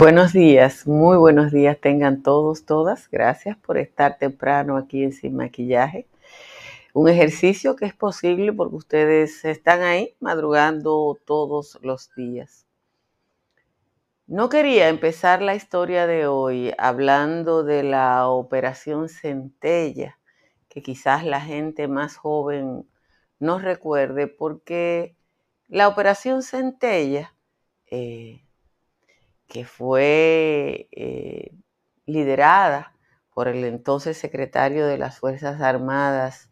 Buenos días, muy buenos días tengan todos, todas. Gracias por estar temprano aquí en Sin Maquillaje. Un ejercicio que es posible porque ustedes están ahí madrugando todos los días. No quería empezar la historia de hoy hablando de la operación Centella, que quizás la gente más joven no recuerde, porque la operación Centella eh, que fue eh, liderada por el entonces secretario de las Fuerzas Armadas,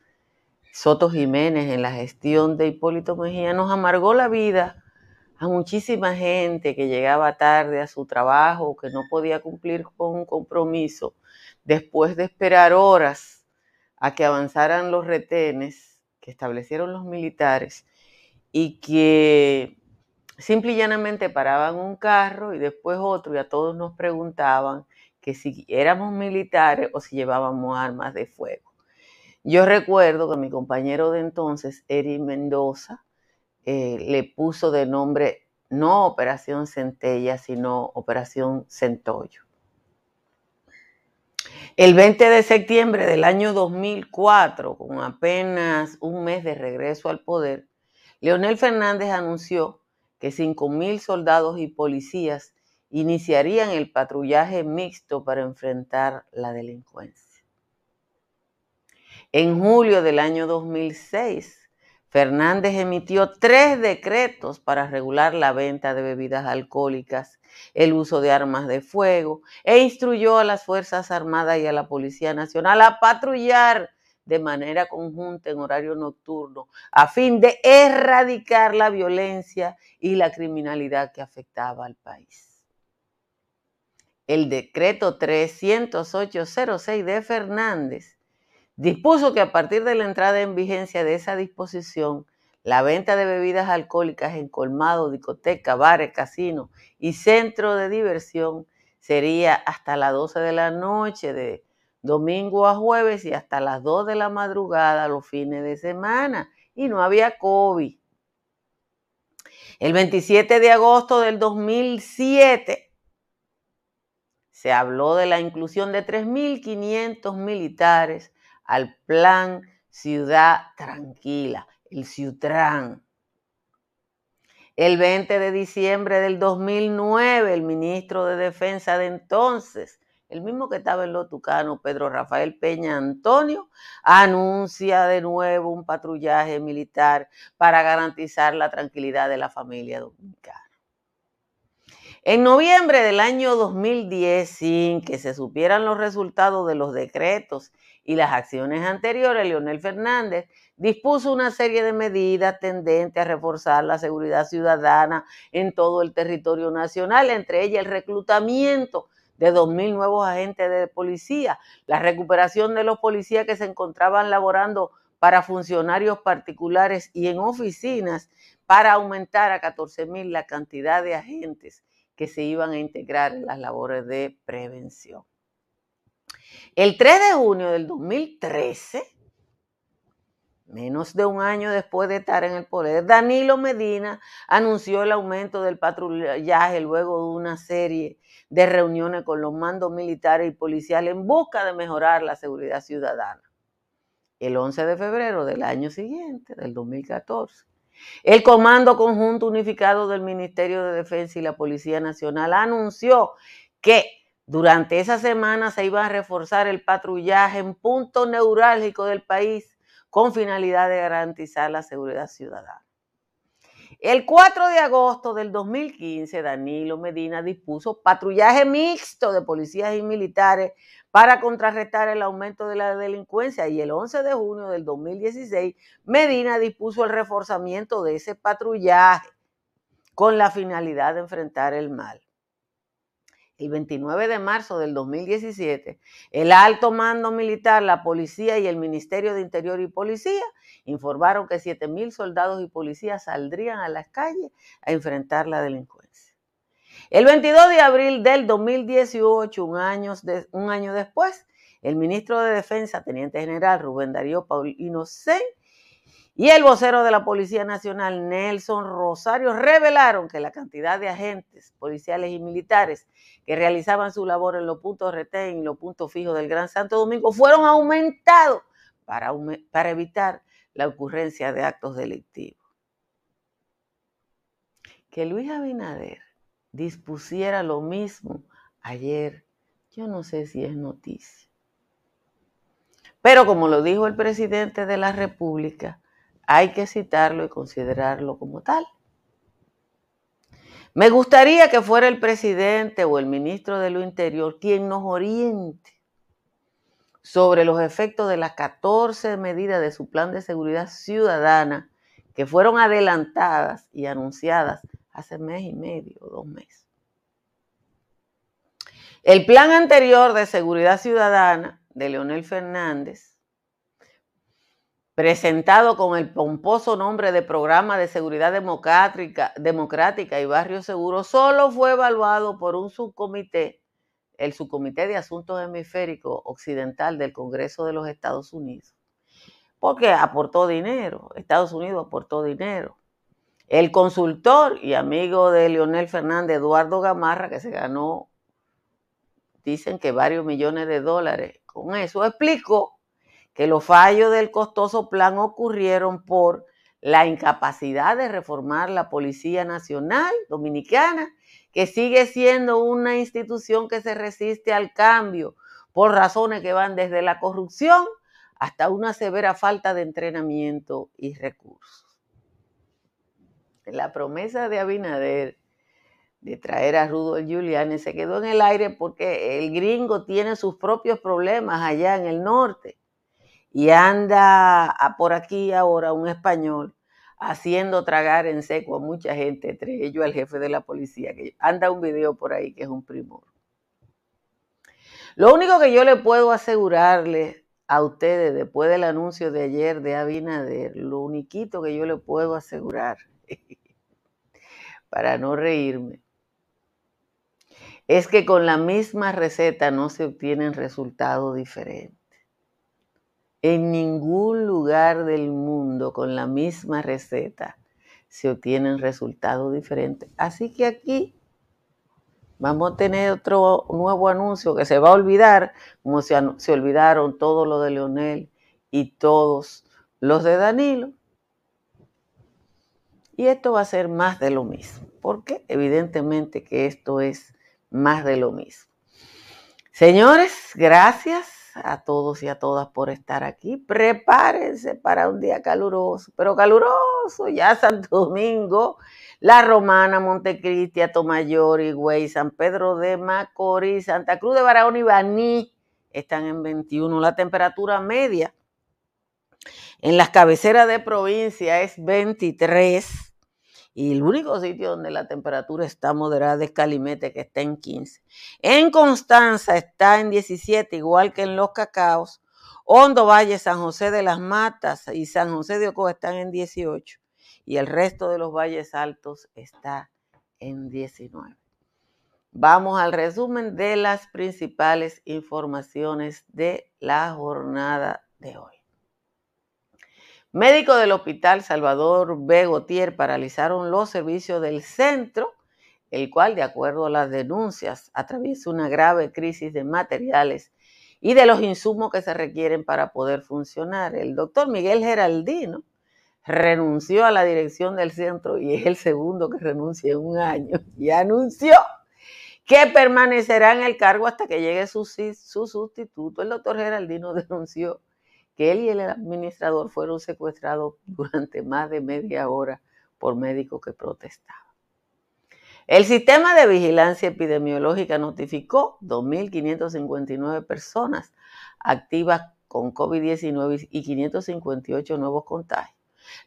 Soto Jiménez, en la gestión de Hipólito Mejía, nos amargó la vida a muchísima gente que llegaba tarde a su trabajo, que no podía cumplir con un compromiso, después de esperar horas a que avanzaran los retenes que establecieron los militares y que Simple y llanamente paraban un carro y después otro y a todos nos preguntaban que si éramos militares o si llevábamos armas de fuego. Yo recuerdo que mi compañero de entonces, Eri Mendoza, eh, le puso de nombre no Operación Centella, sino Operación Centollo. El 20 de septiembre del año 2004, con apenas un mes de regreso al poder, Leonel Fernández anunció que 5.000 soldados y policías iniciarían el patrullaje mixto para enfrentar la delincuencia. En julio del año 2006, Fernández emitió tres decretos para regular la venta de bebidas alcohólicas, el uso de armas de fuego e instruyó a las Fuerzas Armadas y a la Policía Nacional a patrullar de manera conjunta en horario nocturno a fin de erradicar la violencia y la criminalidad que afectaba al país. El decreto 30806 de Fernández dispuso que a partir de la entrada en vigencia de esa disposición, la venta de bebidas alcohólicas en colmado, discoteca, bares, casinos y centro de diversión sería hasta las 12 de la noche de domingo a jueves y hasta las 2 de la madrugada los fines de semana. Y no había COVID. El 27 de agosto del 2007 se habló de la inclusión de 3.500 militares al plan Ciudad Tranquila, el CIUTRAN. El 20 de diciembre del 2009, el ministro de Defensa de entonces, el mismo que estaba en Lotucano, Pedro Rafael Peña Antonio, anuncia de nuevo un patrullaje militar para garantizar la tranquilidad de la familia dominicana. En noviembre del año 2010, sin que se supieran los resultados de los decretos y las acciones anteriores, Leonel Fernández dispuso una serie de medidas tendentes a reforzar la seguridad ciudadana en todo el territorio nacional, entre ellas el reclutamiento de 2.000 nuevos agentes de policía, la recuperación de los policías que se encontraban laborando para funcionarios particulares y en oficinas para aumentar a 14.000 la cantidad de agentes que se iban a integrar en las labores de prevención. El 3 de junio del 2013, menos de un año después de estar en el poder, Danilo Medina anunció el aumento del patrullaje luego de una serie de reuniones con los mandos militares y policiales en busca de mejorar la seguridad ciudadana. El 11 de febrero del año siguiente, del 2014, el Comando Conjunto Unificado del Ministerio de Defensa y la Policía Nacional anunció que durante esa semana se iba a reforzar el patrullaje en puntos neurálgicos del país con finalidad de garantizar la seguridad ciudadana. El 4 de agosto del 2015, Danilo Medina dispuso patrullaje mixto de policías y militares para contrarrestar el aumento de la delincuencia y el 11 de junio del 2016, Medina dispuso el reforzamiento de ese patrullaje con la finalidad de enfrentar el mal el 29 de marzo del 2017, el alto mando militar, la policía y el Ministerio de Interior y Policía informaron que 7.000 soldados y policías saldrían a las calles a enfrentar la delincuencia. El 22 de abril del 2018, un año, un año después, el ministro de Defensa, Teniente General Rubén Darío Paulino C., y el vocero de la Policía Nacional, Nelson Rosario, revelaron que la cantidad de agentes policiales y militares que realizaban su labor en los puntos retén y los puntos fijos del Gran Santo Domingo fueron aumentados para, para evitar la ocurrencia de actos delictivos. Que Luis Abinader dispusiera lo mismo ayer, yo no sé si es noticia. Pero como lo dijo el presidente de la República, hay que citarlo y considerarlo como tal. Me gustaría que fuera el presidente o el ministro de lo Interior quien nos oriente sobre los efectos de las 14 medidas de su plan de seguridad ciudadana que fueron adelantadas y anunciadas hace mes y medio o dos meses. El plan anterior de seguridad ciudadana de Leonel Fernández presentado con el pomposo nombre de Programa de Seguridad Democrática, y Barrio Seguro, solo fue evaluado por un subcomité, el Subcomité de Asuntos Hemisféricos Occidental del Congreso de los Estados Unidos, porque aportó dinero, Estados Unidos aportó dinero. El consultor y amigo de Leonel Fernández, Eduardo Gamarra, que se ganó, dicen que varios millones de dólares con eso, explicó que los fallos del costoso plan ocurrieron por la incapacidad de reformar la Policía Nacional Dominicana, que sigue siendo una institución que se resiste al cambio por razones que van desde la corrupción hasta una severa falta de entrenamiento y recursos. La promesa de Abinader de traer a Rudolf Giuliani se quedó en el aire porque el gringo tiene sus propios problemas allá en el norte y anda por aquí ahora un español haciendo tragar en seco a mucha gente, entre ellos al jefe de la policía, que anda un video por ahí que es un primor. Lo único que yo le puedo asegurarle a ustedes después del anuncio de ayer de Abinader, lo único que yo le puedo asegurar, para no reírme, es que con la misma receta no se obtienen resultados diferentes. En ningún lugar del mundo con la misma receta se obtienen resultados diferentes. Así que aquí vamos a tener otro nuevo anuncio que se va a olvidar, como se, se olvidaron todo lo de Leonel y todos los de Danilo. Y esto va a ser más de lo mismo, porque evidentemente que esto es más de lo mismo. Señores, gracias a todos y a todas por estar aquí. Prepárense para un día caluroso, pero caluroso, ya Santo Domingo, La Romana, Montecristi, Tomayor, Higüey, San Pedro de Macorís, Santa Cruz de Barahona y Baní están en 21. La temperatura media en las cabeceras de provincia es 23 y el único sitio donde la temperatura está moderada es Calimete, que está en 15. En Constanza está en 17, igual que en Los Cacaos. Hondo Valle, San José de las Matas y San José de Ocoa están en 18. Y el resto de los valles altos está en 19. Vamos al resumen de las principales informaciones de la jornada de hoy. Médicos del Hospital Salvador B. Gautier paralizaron los servicios del centro, el cual, de acuerdo a las denuncias, atraviesa una grave crisis de materiales y de los insumos que se requieren para poder funcionar. El doctor Miguel Geraldino renunció a la dirección del centro y es el segundo que renuncia en un año y anunció que permanecerá en el cargo hasta que llegue su, su sustituto. El doctor Geraldino denunció que él y el administrador fueron secuestrados durante más de media hora por médicos que protestaban. El sistema de vigilancia epidemiológica notificó 2.559 personas activas con COVID-19 y 558 nuevos contagios.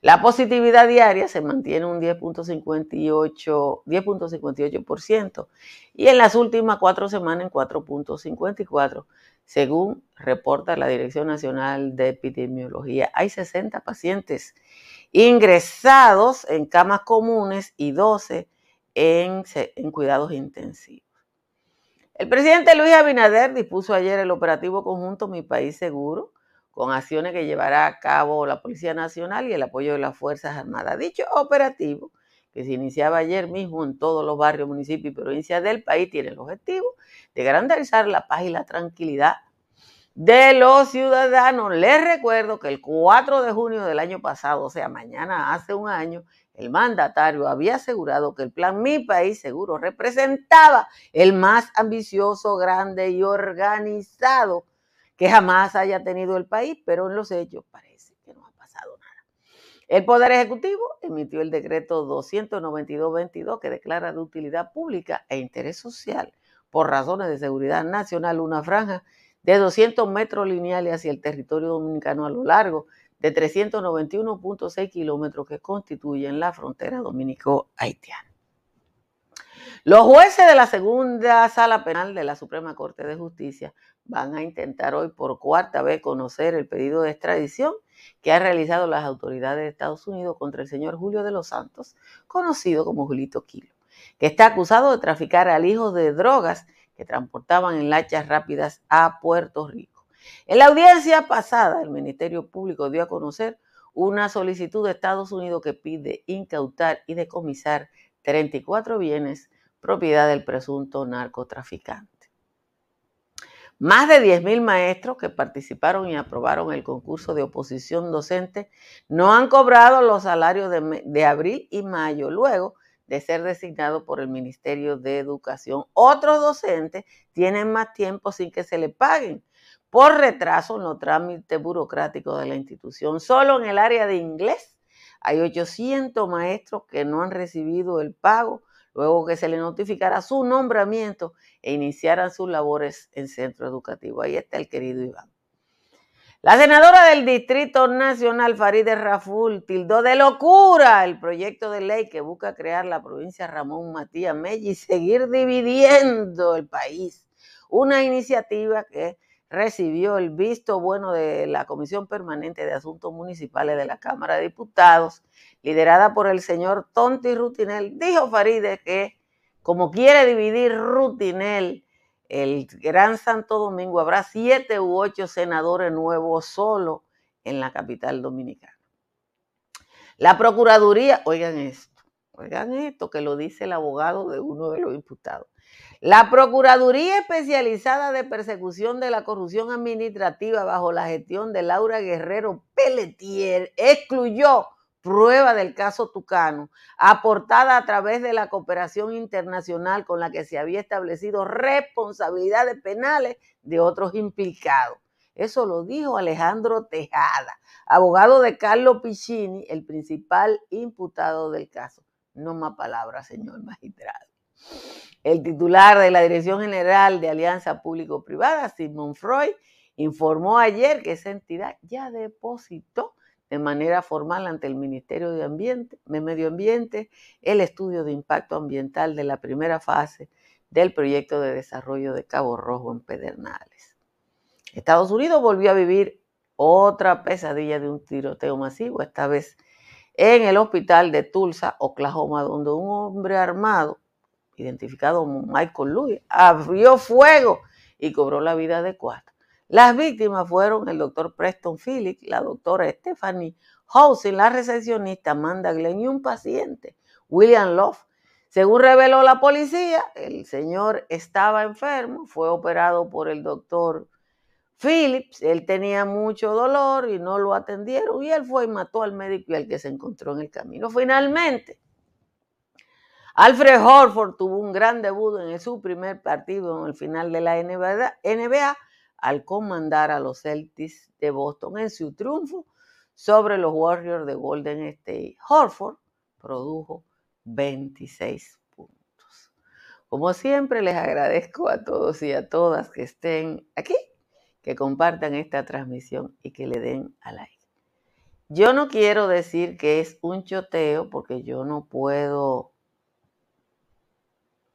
La positividad diaria se mantiene un 10.58%, 10.58% y en las últimas cuatro semanas en 4.54%, según reporta la Dirección Nacional de Epidemiología. Hay 60 pacientes ingresados en camas comunes y 12 en, en cuidados intensivos. El presidente Luis Abinader dispuso ayer el operativo conjunto Mi País Seguro, con acciones que llevará a cabo la Policía Nacional y el apoyo de las Fuerzas Armadas. Dicho operativo, que se iniciaba ayer mismo en todos los barrios, municipios y provincias del país, tiene el objetivo de garantizar la paz y la tranquilidad de los ciudadanos. Les recuerdo que el 4 de junio del año pasado, o sea, mañana hace un año, el mandatario había asegurado que el plan Mi País Seguro representaba el más ambicioso, grande y organizado que jamás haya tenido el país, pero en los hechos parece que no ha pasado nada. El Poder Ejecutivo emitió el decreto 292-22 que declara de utilidad pública e interés social por razones de seguridad nacional una franja de 200 metros lineales hacia el territorio dominicano a lo largo de 391.6 kilómetros que constituyen la frontera dominico-haitiana. Los jueces de la segunda sala penal de la Suprema Corte de Justicia van a intentar hoy por cuarta vez conocer el pedido de extradición que han realizado las autoridades de Estados Unidos contra el señor Julio de los Santos, conocido como Julito Kilo, que está acusado de traficar al hijo de drogas que transportaban en lanchas rápidas a Puerto Rico. En la audiencia pasada, el Ministerio Público dio a conocer una solicitud de Estados Unidos que pide incautar y decomisar 34 bienes propiedad del presunto narcotraficante. Más de 10.000 maestros que participaron y aprobaron el concurso de oposición docente no han cobrado los salarios de, abril y mayo luego de ser designados por el Ministerio de Educación. Otros docentes tienen más tiempo sin que se le paguen por retraso en los trámites burocráticos de la institución. Solo en el área de inglés hay 800 maestros que no han recibido el pago luego que se le notificara su nombramiento e iniciaran sus labores en centro educativo. Ahí está el querido Iván. La senadora del Distrito Nacional, Farideh Raful, tildó de locura el proyecto de ley que busca crear la provincia Ramón Matías Melli y seguir dividiendo el país. Una iniciativa que recibió el visto bueno de la Comisión Permanente de Asuntos Municipales de la Cámara de Diputados, liderada por el señor Tonti Rutinel. Dijo Faride que, como quiere dividir Rutinel, el Gran Santo Domingo, habrá siete u ocho senadores nuevos solo en la capital dominicana. La Procuraduría, oigan esto, oigan esto que lo dice el abogado de uno de los imputados. La Procuraduría Especializada de Persecución de la Corrupción Administrativa bajo la gestión de Laura Guerrero Pelletier excluyó prueba del caso Tucano, aportada a través de la cooperación internacional con la que se había establecido responsabilidades penales de otros implicados. Eso lo dijo Alejandro Tejada, abogado de Carlos Piccini, el principal imputado del caso. No más palabras, señor magistrado. El titular de la Dirección General de Alianza Público-Privada, Simon Freud, informó ayer que esa entidad ya depositó de manera formal ante el Ministerio de Ambiente, de Medio Ambiente el estudio de impacto ambiental de la primera fase del proyecto de desarrollo de Cabo Rojo en Pedernales. Estados Unidos volvió a vivir otra pesadilla de un tiroteo masivo, esta vez en el hospital de Tulsa, Oklahoma, donde un hombre armado identificado como Michael Louis, abrió fuego y cobró la vida de cuatro. Las víctimas fueron el doctor Preston Phillips, la doctora Stephanie Housing, la recepcionista Amanda Glenn y un paciente, William Love. Según reveló la policía, el señor estaba enfermo, fue operado por el doctor Phillips, él tenía mucho dolor y no lo atendieron y él fue y mató al médico y al que se encontró en el camino. Finalmente, Alfred Horford tuvo un gran debut en su primer partido en el final de la NBA, al comandar a los Celtics de Boston en su triunfo sobre los Warriors de Golden State. Horford produjo 26 puntos. Como siempre, les agradezco a todos y a todas que estén aquí, que compartan esta transmisión y que le den a like. Yo no quiero decir que es un choteo porque yo no puedo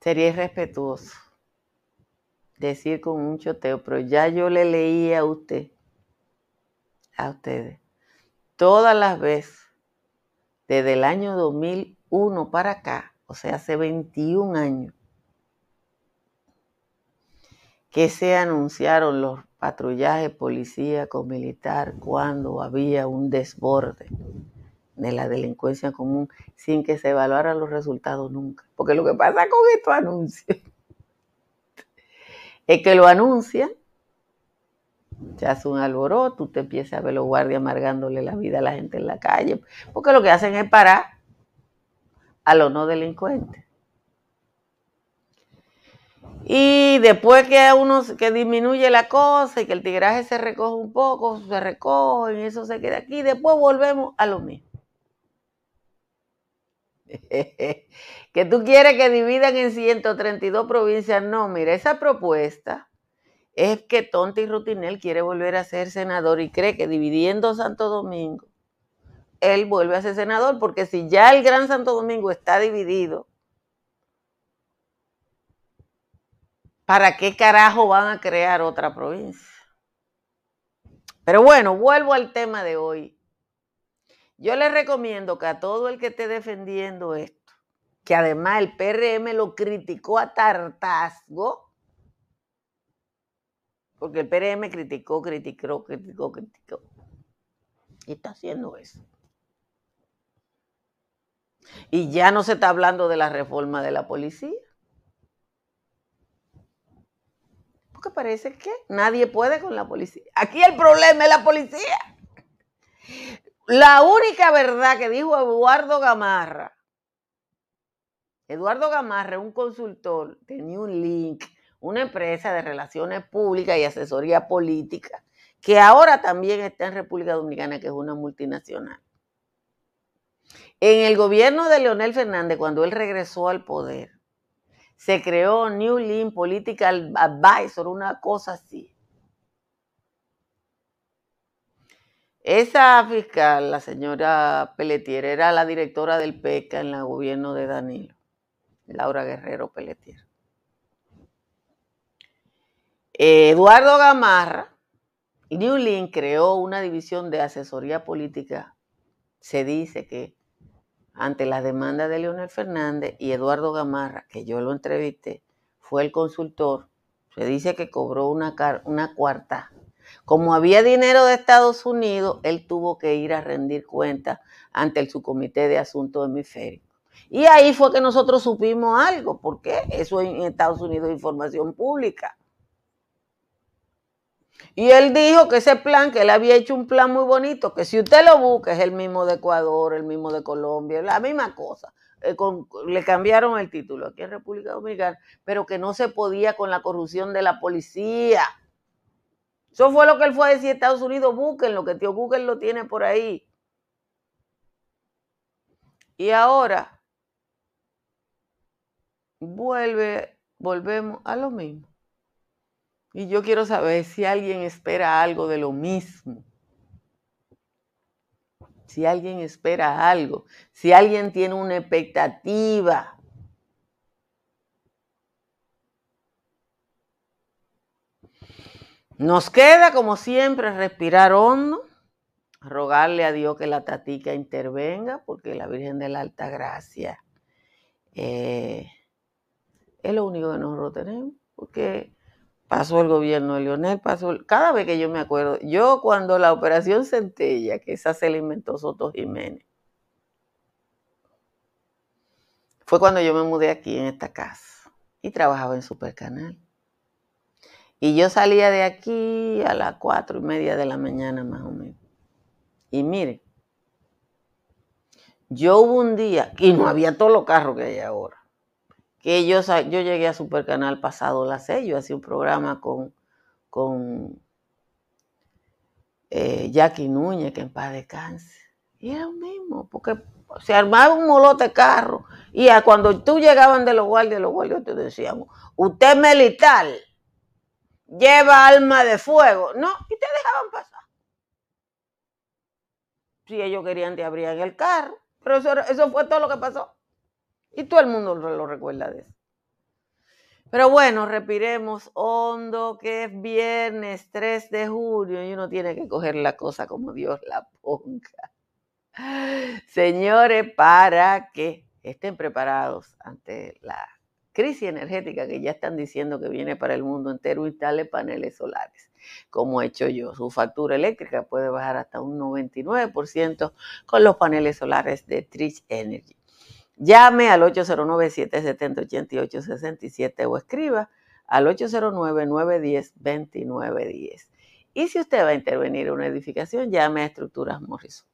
sería irrespetuoso decir con un choteo, pero ya yo le leí a usted, a ustedes, todas las veces, desde el año 2001 para acá, o sea, hace 21 años, que se anunciaron los patrullaje policíaco militar cuando había un desborde de la delincuencia común sin que se evaluaran los resultados nunca. Porque lo que pasa con estos anuncios es que lo anuncian, se hace un alboroto, usted empieza a ver los guardias amargándole la vida a la gente en la calle, porque lo que hacen es parar a los no delincuentes. Y después que uno que disminuye la cosa y que el tigraje se recoge un poco, se recoge y eso se queda aquí, después volvemos a lo mismo. que tú quieres que dividan en 132 provincias. No, mira, esa propuesta es que Tonti Rutinel quiere volver a ser senador y cree que dividiendo Santo Domingo, él vuelve a ser senador, porque si ya el Gran Santo Domingo está dividido, ¿para qué carajo van a crear otra provincia? Pero bueno, vuelvo al tema de hoy. Yo les recomiendo que a todo el que esté defendiendo esto, que además el PRM lo criticó a tartazgo, porque el PRM criticó, criticó, criticó, criticó. Y está haciendo eso. Y ya no se está hablando de la reforma de la policía. Porque parece que nadie puede con la policía. Aquí el problema es la policía. La única verdad que dijo Eduardo Gamarra, Eduardo Gamarra, un consultor de New Link, una empresa de relaciones públicas y asesoría política, que ahora también está en República Dominicana, que es una multinacional. En el gobierno de Leonel Fernández, cuando él regresó al poder, se creó New Link Political Advisor, una cosa así. Esa fiscal, la señora Pelletier, era la directora del PECA en el gobierno de Danilo, Laura Guerrero Pelletier. Eduardo Gamarra, New Link creó una división de asesoría política. Se dice que ante la demanda de Leonel Fernández y Eduardo Gamarra, que yo lo entrevisté, fue el consultor, se dice que cobró una, una cuarta. Como había dinero de Estados Unidos, él tuvo que ir a rendir cuenta ante el subcomité de asuntos hemisféricos. Y ahí fue que nosotros supimos algo, porque eso en Estados Unidos es información pública. Y él dijo que ese plan, que él había hecho un plan muy bonito, que si usted lo busca es el mismo de Ecuador, el mismo de Colombia, la misma cosa. Eh, le cambiaron el título aquí en República Dominicana, pero que no se podía con la corrupción de la policía. Eso fue lo que él fue a decir Estados Unidos, lo que tío Google lo tiene por ahí. Y ahora vuelve, volvemos a lo mismo. Y yo quiero saber si alguien espera algo de lo mismo. Si alguien espera algo, si alguien tiene una expectativa. Nos queda, como siempre, respirar hondo, rogarle a Dios que la tatica intervenga, porque la Virgen de la Alta Gracia eh, es lo único que nosotros tenemos, porque pasó el gobierno de Leonel, pasó, cada vez que yo me acuerdo, yo cuando la operación Centella, que esa se alimentó Soto Jiménez, fue cuando yo me mudé aquí en esta casa y trabajaba en Supercanal. Y yo salía de aquí a las cuatro y media de la mañana más o menos. Y mire, yo hubo un día, y no había todos los carros que hay ahora que yo, yo llegué a Supercanal pasado las seis, yo hacía un programa con, con eh, Jackie Núñez, que en paz descanse. Y era lo mismo, porque se armaba un molote de carro. Y cuando tú llegaban de los guardias, los guardias te decían, usted es militar, lleva alma de fuego. No, y te dejaban pasar. Si ellos querían, te abrían el carro. Pero eso, fue todo lo que pasó. Y todo el mundo lo recuerda de eso. Pero bueno, respiremos hondo, que es viernes 3 de junio y uno tiene que coger la cosa como Dios la ponga. Señores, para que estén preparados ante la crisis energética que ya están diciendo que viene para el mundo entero, instale paneles solares, como he hecho yo. Su factura eléctrica puede bajar hasta un 99% con los paneles solares de Trish Energy. Llame al 809-770-8867 o escriba al 809-910-2910. Y si usted va a intervenir en una edificación, llame a Estructuras Morrison.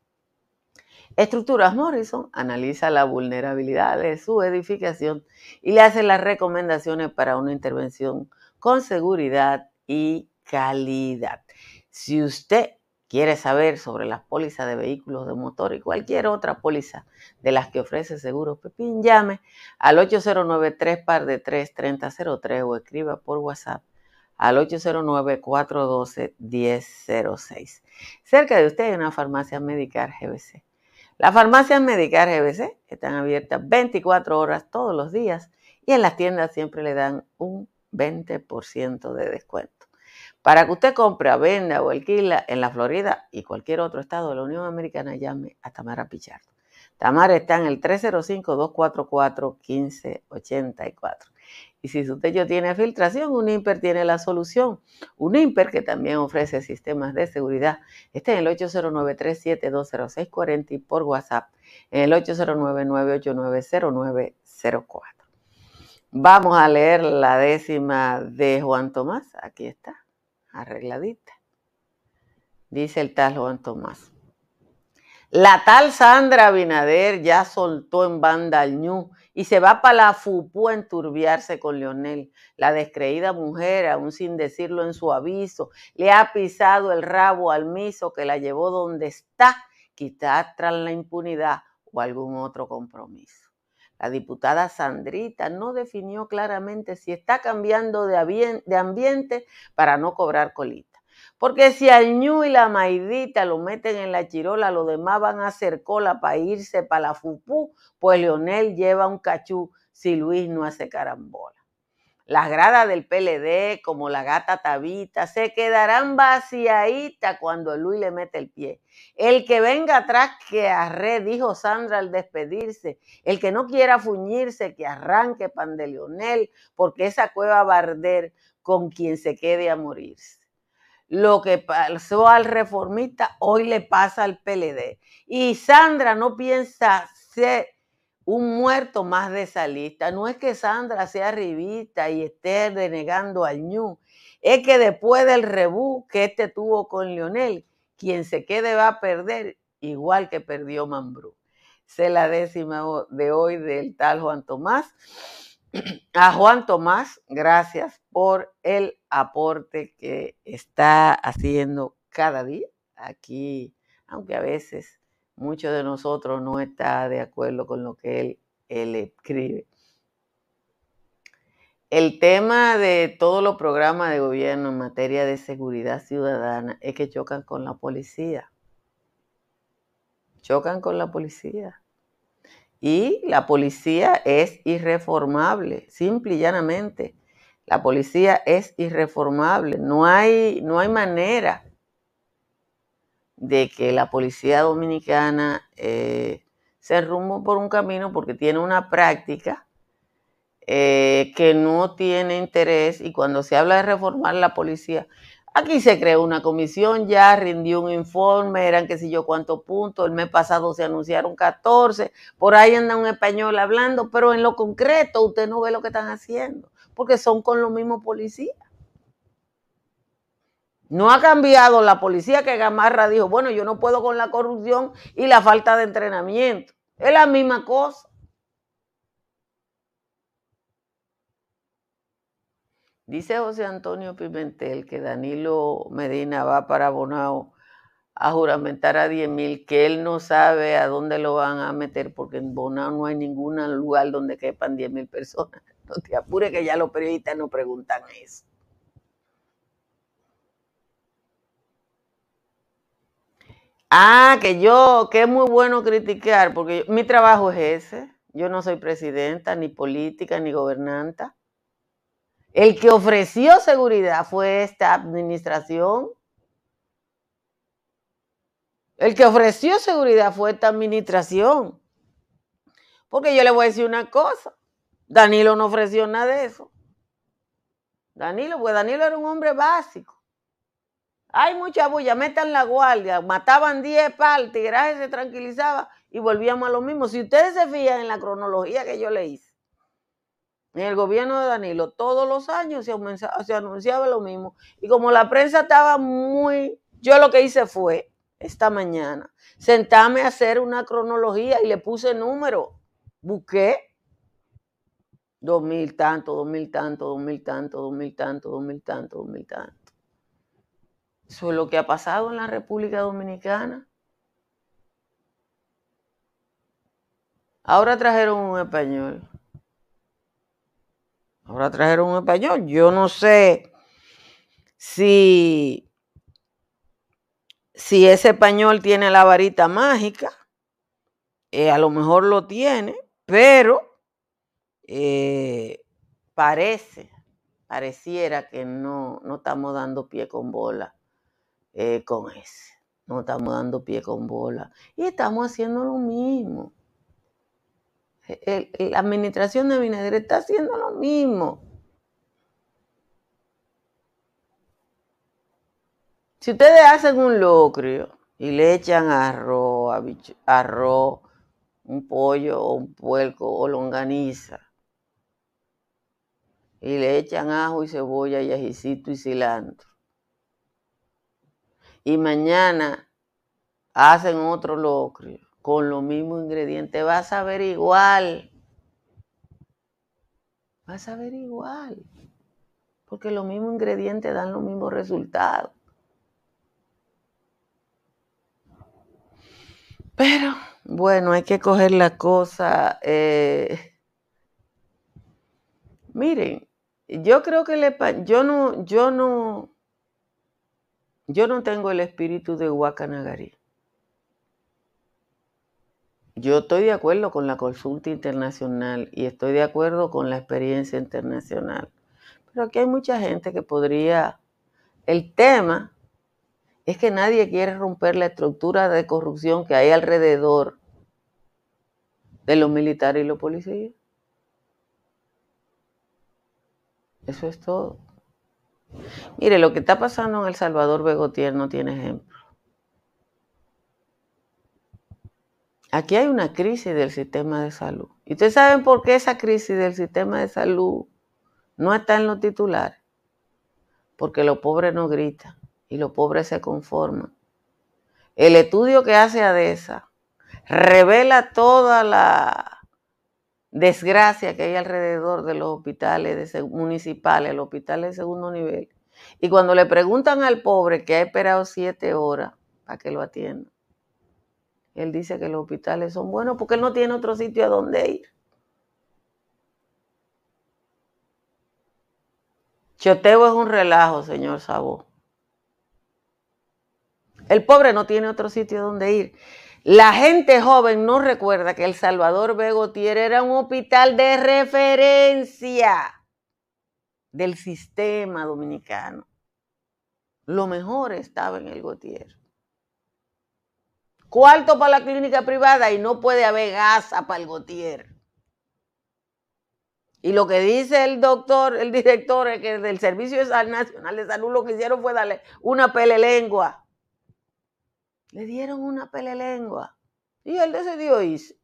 Estructuras Morrison analiza la vulnerabilidad de su edificación y le hace las recomendaciones para una intervención con seguridad y calidad. Si usted quiere saber sobre las pólizas de vehículos de motor y cualquier otra póliza de las que ofrece Seguros Pepín, llame al 809-3 par de 3 3003 o escriba por WhatsApp al 809-412-1006. Cerca de usted hay una farmacia Medicar GBC. Las farmacias Medicar GBC están abiertas 24 horas todos los días y en las tiendas siempre le dan un 20% de descuento. Para que usted compre, venda o alquila en la Florida y cualquier otro estado de la Unión Americana, llame a Tamara Pichardo. Tamara está en el 305-244-1584. Y si su techo tiene filtración, Unimper tiene la solución. Unimper, que también ofrece sistemas de seguridad, está en el 809-3720640 y por WhatsApp en el 809-989-0904. Vamos a leer la décima de Juan Tomás. Aquí está, arregladita. Dice el tal Juan Tomás. La tal Sandra Binader ya soltó en banda al ñu y se va para la FUPU a enturbiarse con Leonel. La descreída mujer, aún sin decirlo en su aviso, le ha pisado el rabo al miso que la llevó donde está, quizás tras la impunidad o algún otro compromiso. La diputada Sandrita no definió claramente si está cambiando de, ambiente para no cobrar colita. Porque si al y la maidita lo meten en la chirola, los demás van a hacer cola para irse para la fupú, pues Leonel lleva un cachú si Luis no hace carambola. Las gradas del PLD, como la gata Tabita, se quedarán vaciaditas cuando Luis le mete el pie. El que venga atrás que arre, dijo Sandra al despedirse. El que no quiera fuñirse, que arranque pan de Leonel, porque esa cueva va a arder con quien se quede a morirse lo que pasó al reformista hoy le pasa al PLD. Y Sandra no piensa ser un muerto más de esa lista. No es que Sandra sea rivista y esté denegando al ñu. Es que después del rebú que este tuvo con Lionel, quien se quede va a perder igual que perdió Mambrú. Sé la décima de hoy del tal Juan Tomás. A Juan Tomás, gracias por el aporte que está haciendo cada día aquí, aunque a veces muchos de nosotros no está de acuerdo con lo que él, él escribe. El tema de todos los programas de gobierno en materia de seguridad ciudadana es que chocan con la policía. Chocan con la policía. Y la policía es irreformable, simple y llanamente. La policía es irreformable. No hay, no hay manera de que la policía dominicana eh, se rumbo por un camino porque tiene una práctica eh, que no tiene interés y cuando se habla de reformar la policía, Aquí se creó una comisión, ya rindió un informe, eran qué sé yo cuántos puntos, el mes pasado se anunciaron 14, por ahí anda un español hablando, pero en lo concreto usted no ve lo que están haciendo, porque son con los mismos policías. No ha cambiado la policía que Gamarra dijo, bueno, yo no puedo con la corrupción y la falta de entrenamiento. Es la misma cosa. Dice José Antonio Pimentel que Danilo Medina va para Bonao a juramentar a 10 mil, que él no sabe a dónde lo van a meter, porque en Bonao no hay ningún lugar donde quepan 10 mil personas. No te apures que ya los periodistas no preguntan eso. Ah, que yo, que es muy bueno criticar, porque mi trabajo es ese. Yo no soy presidenta, ni política, ni gobernanta. El que ofreció seguridad fue esta administración. El que ofreció seguridad fue esta administración. Porque yo le voy a decir una cosa. Danilo no ofreció nada de eso. Danilo, pues Danilo era un hombre básico. Hay mucha bulla, metan la guardia, mataban 10 partes, el se tranquilizaba y volvíamos a lo mismo. Si ustedes se fijan en la cronología que yo le hice, en el gobierno de Danilo, todos los años se, anunciaba lo mismo. Y como la prensa estaba muy... Yo lo que hice fue, esta mañana, sentarme a hacer una cronología y le puse número. Busqué dos mil tanto, dos mil tanto, dos mil tanto, dos mil tanto, dos mil tanto, dos mil tanto. Eso es lo que ha pasado en la República Dominicana. Ahora trajeron un español. Ahora trajeron un español. Yo no sé si, si ese español tiene la varita mágica. Eh, a lo mejor lo tiene, pero eh, parece, pareciera que no, no, estamos dando pie con bola eh, con ese. No estamos dando pie con bola. Y estamos haciendo lo mismo. La administración de Binader está haciendo lo mismo. Si ustedes hacen un locrio y le echan arroz, arroz, un pollo o un puerco o longaniza, y le echan ajo y cebolla y ajicito y cilantro. Y mañana hacen otro locrio con los mismos ingredientes. Vas a ver igual. Vas a ver igual. Porque los mismos ingredientes dan los mismos resultados. Pero bueno, hay que coger la cosa. Eh, miren, yo creo que le, yo no, yo no, yo no tengo el espíritu de Huacanagari. Yo estoy de acuerdo con la consulta internacional y estoy de acuerdo con la experiencia internacional. Pero aquí hay mucha gente que podría... El tema es que nadie quiere romper la estructura de corrupción que hay alrededor de los militares y los policías. Eso es todo. Mire, lo que está pasando en El Salvador Begotier no tiene ejemplo. Aquí hay una crisis del sistema de salud. ¿Y ustedes saben por qué esa crisis del sistema de salud no está en los titulares? Porque los pobres no gritan y los pobres se conforman. El estudio que hace ADESA revela toda la desgracia que hay alrededor de los hospitales municipales, los hospitales de segundo nivel. Y cuando le preguntan al pobre que ha esperado siete horas para que lo atiendan, él dice que los hospitales son buenos porque él no tiene otro sitio a donde ir. Choteo es un relajo, señor Sabó. El pobre no tiene otro sitio donde ir. La gente joven no recuerda que el Salvador Begotier era un hospital de referencia del sistema dominicano. Lo mejor estaba en el Gautier. Cuarto para la clínica privada y no puede haber gasa para el Gautier. Y lo que dice el doctor, el director es que del Servicio Nacional de Salud lo que hicieron fue darle una pele lengua le dieron una lengua y él decidió irse.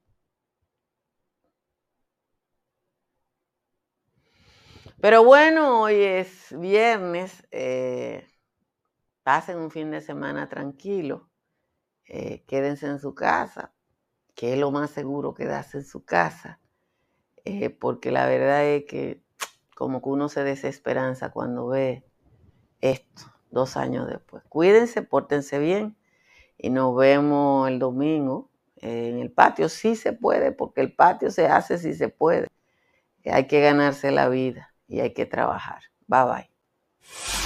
Pero bueno, hoy es viernes, eh, pasen un fin de semana tranquilo, eh, quédense en su casa, que es lo más seguro quedarse en su casa, eh, porque la verdad es que como que uno se desesperanza cuando ve esto dos años después. Cuídense, pórtense bien y nos vemos el domingo en el patio. Sí se puede, porque el patio se hace si se puede. Hay que ganarse la vida y hay que trabajar. Bye bye.